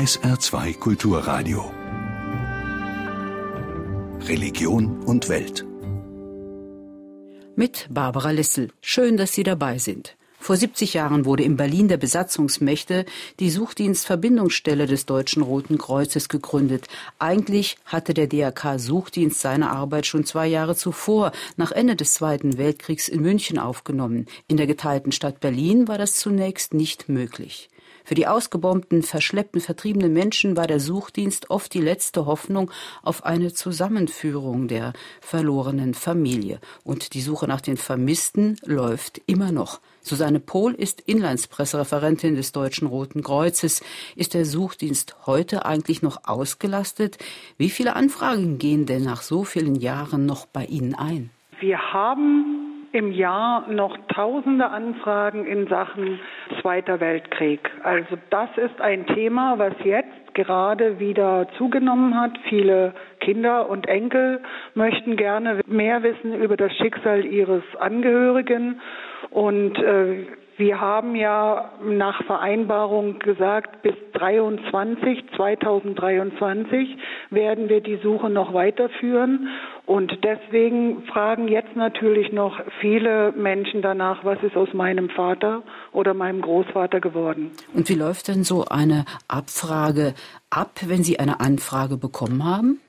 SR2 Kulturradio. Religion und Welt. Mit Barbara Lissel. Schön, dass Sie dabei sind. Vor 70 Jahren wurde in Berlin der Besatzungsmächte die Suchdienstverbindungsstelle des Deutschen Roten Kreuzes gegründet. Eigentlich hatte der DRK Suchdienst seine Arbeit schon zwei Jahre zuvor, nach Ende des Zweiten Weltkriegs in München aufgenommen. In der geteilten Stadt Berlin war das zunächst nicht möglich. Für die ausgebombten, verschleppten, vertriebenen Menschen war der Suchdienst oft die letzte Hoffnung auf eine Zusammenführung der verlorenen Familie. Und die Suche nach den Vermissten läuft immer noch. Susanne Pohl ist Inlandspressereferentin des Deutschen Roten Kreuzes. Ist der Suchdienst heute eigentlich noch ausgelastet? Wie viele Anfragen gehen denn nach so vielen Jahren noch bei Ihnen ein? Wir haben im Jahr noch tausende Anfragen in Sachen Zweiter Weltkrieg. Also das ist ein Thema, was jetzt gerade wieder zugenommen hat. Viele Kinder und Enkel möchten gerne mehr wissen über das Schicksal ihres Angehörigen. Und äh, wir haben ja nach Vereinbarung gesagt, bis 23, 2023 werden wir die Suche noch weiterführen. Und deswegen fragen jetzt natürlich noch viele Menschen danach, was ist aus meinem Vater oder meinem Großvater geworden. Und wie läuft denn so eine Abfrage ab, wenn Sie eine Anfrage bekommen haben?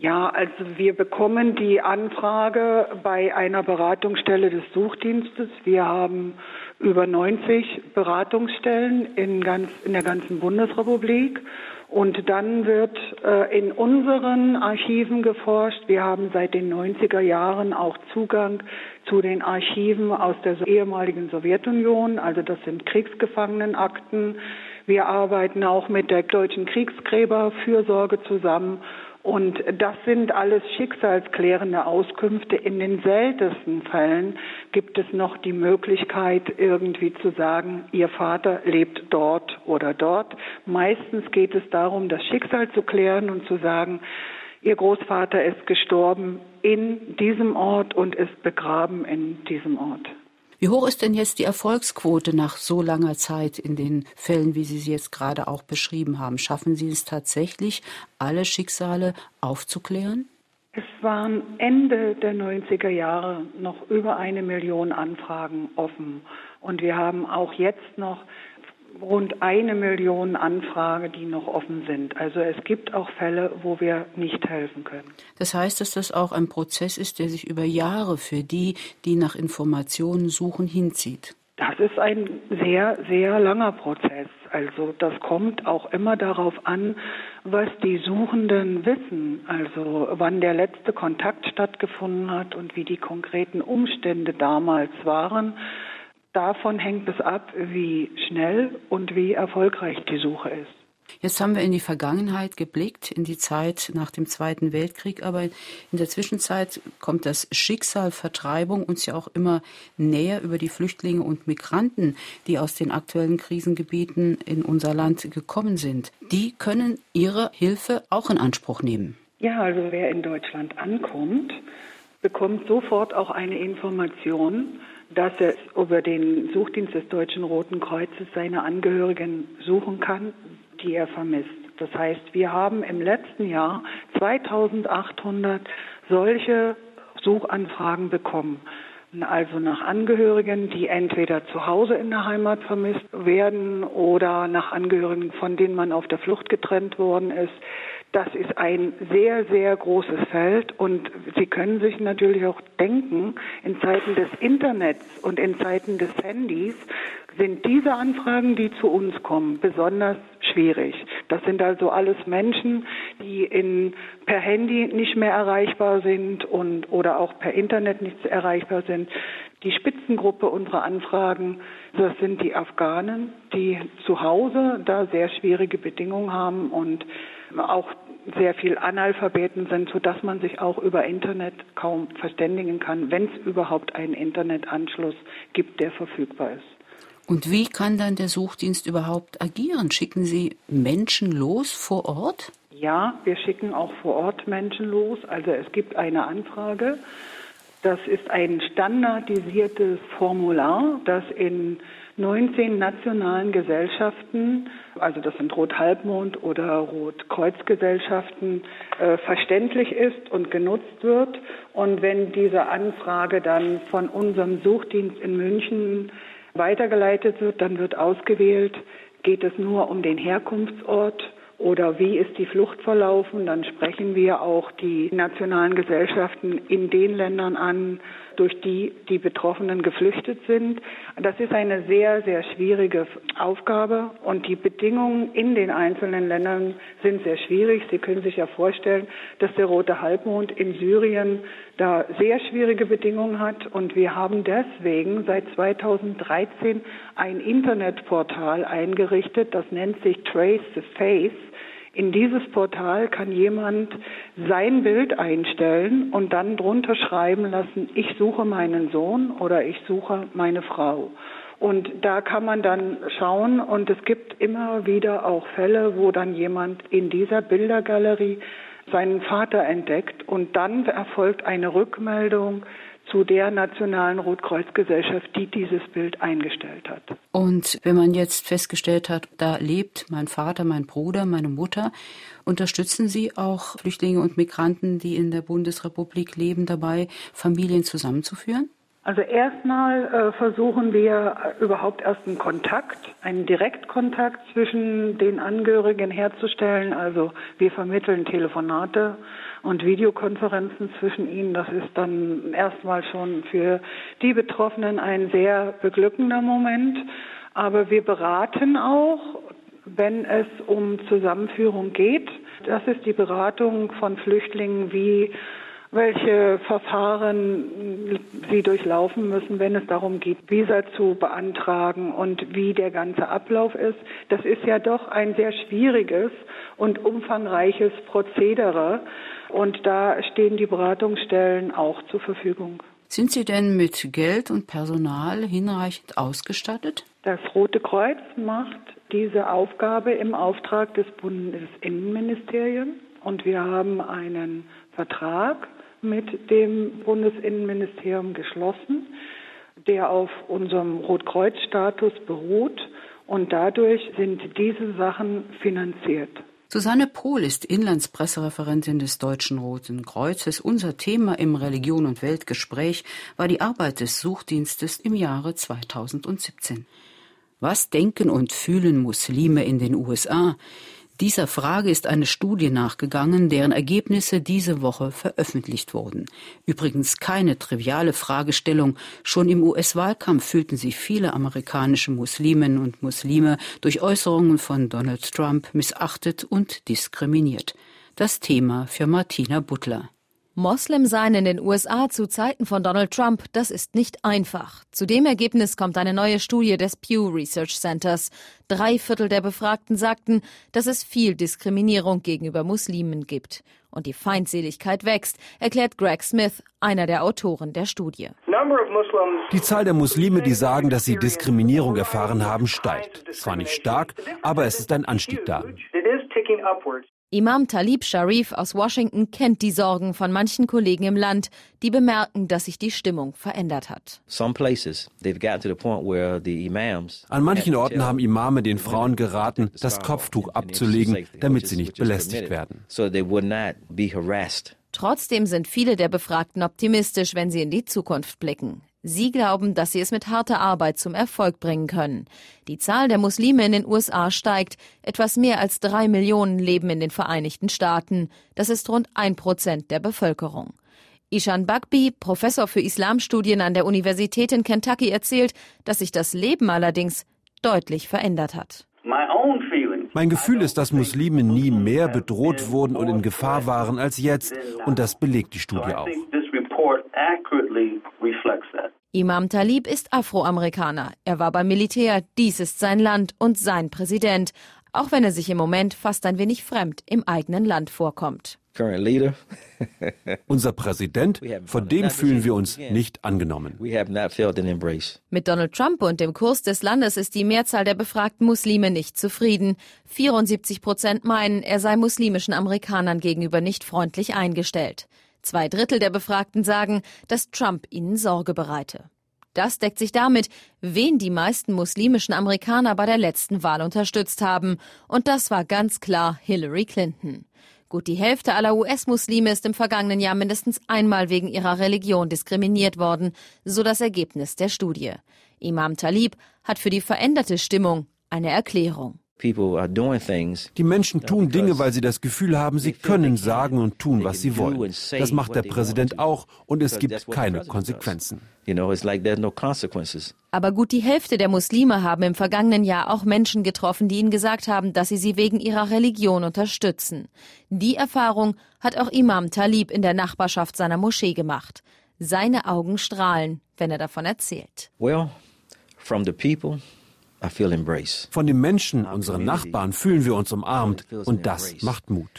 Ja, also wir bekommen die Anfrage bei einer Beratungsstelle des Suchdienstes. Wir haben über 90 Beratungsstellen in, ganz, in der ganzen Bundesrepublik. Und dann wird äh, in unseren Archiven geforscht. Wir haben seit den 90er Jahren auch Zugang zu den Archiven aus der ehemaligen Sowjetunion. Also das sind Kriegsgefangenenakten. Wir arbeiten auch mit der Deutschen Kriegsgräberfürsorge zusammen und das sind alles schicksalsklärende Auskünfte. In den seltensten Fällen gibt es noch die Möglichkeit, irgendwie zu sagen, Ihr Vater lebt dort oder dort. Meistens geht es darum, das Schicksal zu klären und zu sagen, Ihr Großvater ist gestorben in diesem Ort und ist begraben in diesem Ort. Wie hoch ist denn jetzt die Erfolgsquote nach so langer Zeit in den Fällen, wie Sie sie jetzt gerade auch beschrieben haben? Schaffen Sie es tatsächlich, alle Schicksale aufzuklären? Es waren Ende der 90er Jahre noch über eine Million Anfragen offen. Und wir haben auch jetzt noch rund eine Million Anfragen, die noch offen sind. Also es gibt auch Fälle, wo wir nicht helfen können. Das heißt, dass das auch ein Prozess ist, der sich über Jahre für die, die nach Informationen suchen, hinzieht. Das ist ein sehr, sehr langer Prozess. Also das kommt auch immer darauf an, was die Suchenden wissen. Also wann der letzte Kontakt stattgefunden hat und wie die konkreten Umstände damals waren. Davon hängt es ab, wie schnell und wie erfolgreich die Suche ist. Jetzt haben wir in die Vergangenheit geblickt, in die Zeit nach dem Zweiten Weltkrieg, aber in der Zwischenzeit kommt das Schicksal Vertreibung uns ja auch immer näher über die Flüchtlinge und Migranten, die aus den aktuellen Krisengebieten in unser Land gekommen sind. Die können ihre Hilfe auch in Anspruch nehmen. Ja, also wer in Deutschland ankommt, bekommt sofort auch eine Information, dass er über den Suchdienst des Deutschen Roten Kreuzes seine Angehörigen suchen kann, die er vermisst. Das heißt, wir haben im letzten Jahr 2800 solche Suchanfragen bekommen. Also nach Angehörigen, die entweder zu Hause in der Heimat vermisst werden oder nach Angehörigen, von denen man auf der Flucht getrennt worden ist. Das ist ein sehr, sehr großes Feld und Sie können sich natürlich auch denken, in Zeiten des Internets und in Zeiten des Handys sind diese Anfragen, die zu uns kommen, besonders schwierig. Das sind also alles Menschen, die in, per Handy nicht mehr erreichbar sind und oder auch per Internet nicht erreichbar sind. Die Spitzengruppe unserer Anfragen, das sind die Afghanen, die zu Hause da sehr schwierige Bedingungen haben und auch sehr viel Analphabeten sind, sodass man sich auch über Internet kaum verständigen kann, wenn es überhaupt einen Internetanschluss gibt, der verfügbar ist. Und wie kann dann der Suchdienst überhaupt agieren? Schicken Sie Menschen los vor Ort? Ja, wir schicken auch vor Ort Menschen los. Also es gibt eine Anfrage. Das ist ein standardisiertes Formular, das in 19 nationalen Gesellschaften, also das sind Rot-Halbmond oder Rot-Kreuz-Gesellschaften, äh, verständlich ist und genutzt wird. Und wenn diese Anfrage dann von unserem Suchdienst in München weitergeleitet wird, dann wird ausgewählt, geht es nur um den Herkunftsort oder wie ist die Flucht verlaufen, dann sprechen wir auch die nationalen Gesellschaften in den Ländern an, durch die die Betroffenen geflüchtet sind. Das ist eine sehr, sehr schwierige Aufgabe und die Bedingungen in den einzelnen Ländern sind sehr schwierig. Sie können sich ja vorstellen, dass der Rote Halbmond in Syrien da sehr schwierige Bedingungen hat und wir haben deswegen seit 2013 ein Internetportal eingerichtet, das nennt sich Trace the Face in dieses Portal kann jemand sein Bild einstellen und dann drunter schreiben lassen, ich suche meinen Sohn oder ich suche meine Frau. Und da kann man dann schauen und es gibt immer wieder auch Fälle, wo dann jemand in dieser Bildergalerie seinen Vater entdeckt und dann erfolgt eine Rückmeldung zu der Nationalen Rotkreuzgesellschaft, die dieses Bild eingestellt hat. Und wenn man jetzt festgestellt hat, da lebt mein Vater, mein Bruder, meine Mutter, unterstützen Sie auch Flüchtlinge und Migranten, die in der Bundesrepublik leben, dabei, Familien zusammenzuführen? Also erstmal äh, versuchen wir überhaupt erst einen Kontakt, einen Direktkontakt zwischen den Angehörigen herzustellen. Also wir vermitteln Telefonate und Videokonferenzen zwischen ihnen. Das ist dann erstmal schon für die Betroffenen ein sehr beglückender Moment. Aber wir beraten auch, wenn es um Zusammenführung geht. Das ist die Beratung von Flüchtlingen wie welche Verfahren sie durchlaufen müssen, wenn es darum geht, Visa zu beantragen und wie der ganze Ablauf ist. Das ist ja doch ein sehr schwieriges und umfangreiches Prozedere und da stehen die Beratungsstellen auch zur Verfügung. Sind Sie denn mit Geld und Personal hinreichend ausgestattet? Das Rote Kreuz macht diese Aufgabe im Auftrag des Bundesinnenministeriums und wir haben einen Vertrag mit dem Bundesinnenministerium geschlossen, der auf unserem Rotkreuz-Status beruht. Und dadurch sind diese Sachen finanziert. Susanne Pohl ist Inlandspressereferentin des Deutschen Roten Kreuzes. Unser Thema im Religion und Weltgespräch war die Arbeit des Suchdienstes im Jahre 2017. Was denken und fühlen Muslime in den USA? Dieser Frage ist eine Studie nachgegangen, deren Ergebnisse diese Woche veröffentlicht wurden. Übrigens keine triviale Fragestellung. Schon im US-Wahlkampf fühlten sich viele amerikanische Musliminnen und Muslime durch Äußerungen von Donald Trump missachtet und diskriminiert. Das Thema für Martina Butler. Moslem sein in den USA zu Zeiten von Donald Trump, das ist nicht einfach. Zu dem Ergebnis kommt eine neue Studie des Pew Research Centers. Drei Viertel der Befragten sagten, dass es viel Diskriminierung gegenüber Muslimen gibt. Und die Feindseligkeit wächst, erklärt Greg Smith, einer der Autoren der Studie. Die Zahl der Muslime, die sagen, dass sie Diskriminierung erfahren haben, steigt. Zwar nicht stark, aber es ist ein Anstieg da. Imam Talib Sharif aus Washington kennt die Sorgen von manchen Kollegen im Land, die bemerken, dass sich die Stimmung verändert hat. An manchen Orten haben Imame den Frauen geraten, das Kopftuch abzulegen, damit sie nicht belästigt werden. Trotzdem sind viele der Befragten optimistisch, wenn sie in die Zukunft blicken. Sie glauben, dass sie es mit harter Arbeit zum Erfolg bringen können. Die Zahl der Muslime in den USA steigt. Etwas mehr als drei Millionen leben in den Vereinigten Staaten. Das ist rund ein Prozent der Bevölkerung. Ishan Bagbi, Professor für Islamstudien an der Universität in Kentucky, erzählt, dass sich das Leben allerdings deutlich verändert hat. Mein Gefühl ist, dass Muslime nie mehr bedroht wurden und in Gefahr waren als jetzt. Und das belegt die Studie auch. Imam Talib ist Afroamerikaner. Er war beim Militär. Dies ist sein Land und sein Präsident. Auch wenn er sich im Moment fast ein wenig fremd im eigenen Land vorkommt. Unser Präsident, von dem fühlen wir uns nicht angenommen. Mit Donald Trump und dem Kurs des Landes ist die Mehrzahl der befragten Muslime nicht zufrieden. 74 Prozent meinen, er sei muslimischen Amerikanern gegenüber nicht freundlich eingestellt. Zwei Drittel der Befragten sagen, dass Trump ihnen Sorge bereite. Das deckt sich damit, wen die meisten muslimischen Amerikaner bei der letzten Wahl unterstützt haben. Und das war ganz klar Hillary Clinton. Gut die Hälfte aller US-Muslime ist im vergangenen Jahr mindestens einmal wegen ihrer Religion diskriminiert worden, so das Ergebnis der Studie. Imam Talib hat für die veränderte Stimmung eine Erklärung. Die Menschen tun Dinge, weil sie das Gefühl haben, sie können sagen und tun, was sie wollen. Das macht der Präsident auch und es gibt keine Konsequenzen. Aber gut die Hälfte der Muslime haben im vergangenen Jahr auch Menschen getroffen, die ihnen gesagt haben, dass sie sie wegen ihrer Religion unterstützen. Die Erfahrung hat auch Imam Talib in der Nachbarschaft seiner Moschee gemacht. Seine Augen strahlen, wenn er davon erzählt. Well, from the people von den Menschen, unseren Nachbarn, fühlen wir uns umarmt und das macht Mut.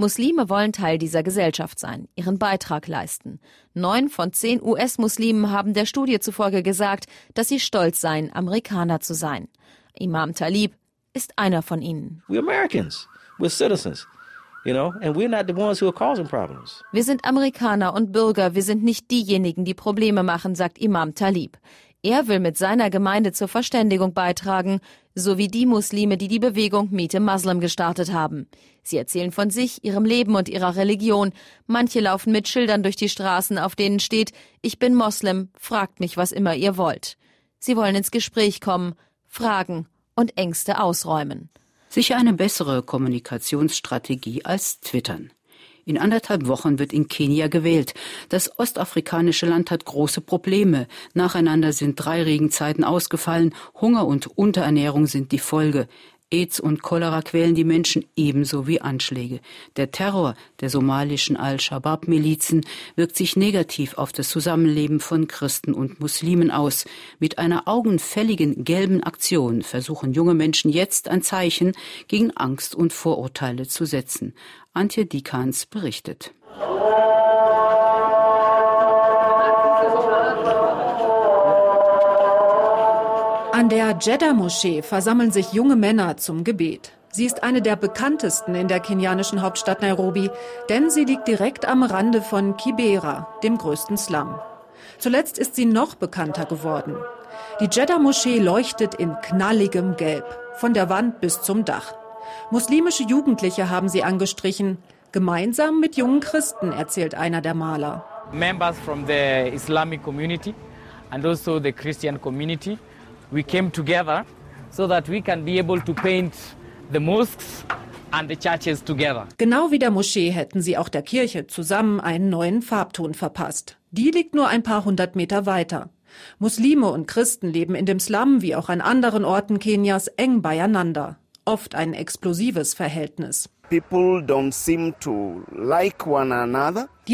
Muslime wollen Teil dieser Gesellschaft sein, ihren Beitrag leisten. Neun von zehn US-Muslimen haben der Studie zufolge gesagt, dass sie stolz seien, Amerikaner zu sein. Imam Talib ist einer von ihnen. Wir sind Amerikaner und Bürger, wir sind nicht diejenigen, die Probleme machen, sagt Imam Talib. Er will mit seiner Gemeinde zur Verständigung beitragen, sowie die Muslime, die die Bewegung Miete Muslim gestartet haben. Sie erzählen von sich, ihrem Leben und ihrer Religion. Manche laufen mit Schildern durch die Straßen, auf denen steht, ich bin Moslem, fragt mich, was immer ihr wollt. Sie wollen ins Gespräch kommen, fragen und Ängste ausräumen. Sicher eine bessere Kommunikationsstrategie als Twittern. In anderthalb Wochen wird in Kenia gewählt. Das ostafrikanische Land hat große Probleme. Nacheinander sind drei Regenzeiten ausgefallen. Hunger und Unterernährung sind die Folge. AIDS und Cholera quälen die Menschen ebenso wie Anschläge. Der Terror der somalischen Al-Shabaab-Milizen wirkt sich negativ auf das Zusammenleben von Christen und Muslimen aus. Mit einer augenfälligen gelben Aktion versuchen junge Menschen jetzt ein Zeichen gegen Angst und Vorurteile zu setzen. Antje Dikans berichtet. An der Jeddah-Moschee versammeln sich junge Männer zum Gebet. Sie ist eine der bekanntesten in der kenianischen Hauptstadt Nairobi, denn sie liegt direkt am Rande von Kibera, dem größten Slum. Zuletzt ist sie noch bekannter geworden. Die Jeddah-Moschee leuchtet in knalligem Gelb, von der Wand bis zum Dach. Muslimische Jugendliche haben sie angestrichen, gemeinsam mit jungen Christen, erzählt einer der Maler. Members from the Islamic community and also the Christian community, we came together so that we can be able to paint the mosques and the churches together. Genau wie der Moschee hätten sie auch der Kirche zusammen einen neuen Farbton verpasst. Die liegt nur ein paar hundert Meter weiter. Muslime und Christen leben in dem Slum wie auch an anderen Orten Kenias eng beieinander oft ein explosives Verhältnis. Die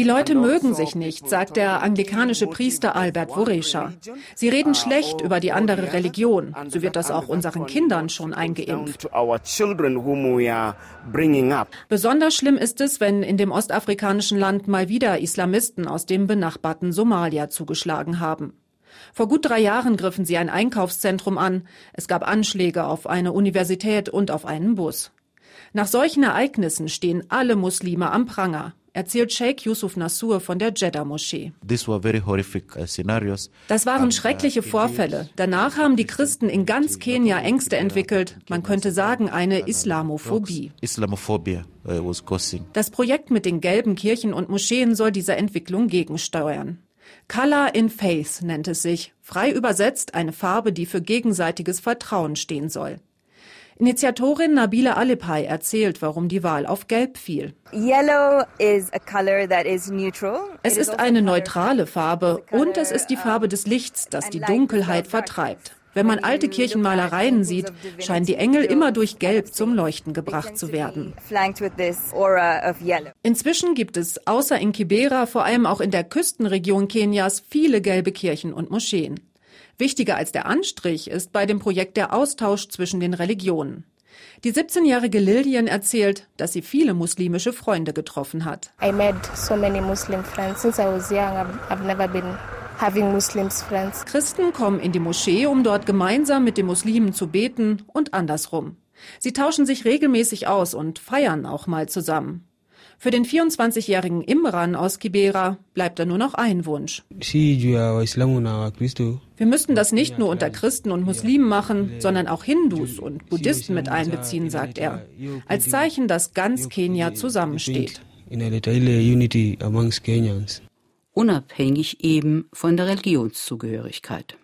Leute mögen sich nicht, sagt der anglikanische Priester Albert Voresha. Sie reden schlecht über die andere Religion. So wird das auch unseren Kindern schon eingeimpft. Besonders schlimm ist es, wenn in dem ostafrikanischen Land mal wieder Islamisten aus dem benachbarten Somalia zugeschlagen haben. Vor gut drei Jahren griffen sie ein Einkaufszentrum an. Es gab Anschläge auf eine Universität und auf einen Bus. Nach solchen Ereignissen stehen alle Muslime am Pranger, erzählt Sheikh Yusuf Nasur von der Jeddah-Moschee. Uh, das waren uh, schreckliche Vorfälle. Danach haben die Christen in ganz Kenia Ängste entwickelt. Man könnte sagen, eine Islamophobie. Uh, das Projekt mit den gelben Kirchen und Moscheen soll dieser Entwicklung gegensteuern. Color in Faith nennt es sich, frei übersetzt eine Farbe, die für gegenseitiges Vertrauen stehen soll. Initiatorin Nabila Alipai erzählt, warum die Wahl auf Gelb fiel. es ist also eine neutrale Farbe und es ist die Farbe des Lichts, das die Dunkelheit vertreibt. Wenn man alte Kirchenmalereien sieht, scheinen die Engel immer durch Gelb zum Leuchten gebracht zu werden. Inzwischen gibt es außer in Kibera vor allem auch in der Küstenregion Kenias viele gelbe Kirchen und Moscheen. Wichtiger als der Anstrich ist bei dem Projekt der Austausch zwischen den Religionen. Die 17-jährige Lillian erzählt, dass sie viele muslimische Freunde getroffen hat. I made so many Muslim friends since I was young. I've never been having Muslims friends. Christen kommen in die Moschee, um dort gemeinsam mit den Muslimen zu beten und andersrum. Sie tauschen sich regelmäßig aus und feiern auch mal zusammen. Für den 24-jährigen Imran aus Kibera bleibt da nur noch ein Wunsch. Wir müssten das nicht nur unter Christen und Muslimen machen, sondern auch Hindus und Buddhisten mit einbeziehen, sagt er, als Zeichen, dass ganz Kenia zusammensteht. Unabhängig eben von der Religionszugehörigkeit.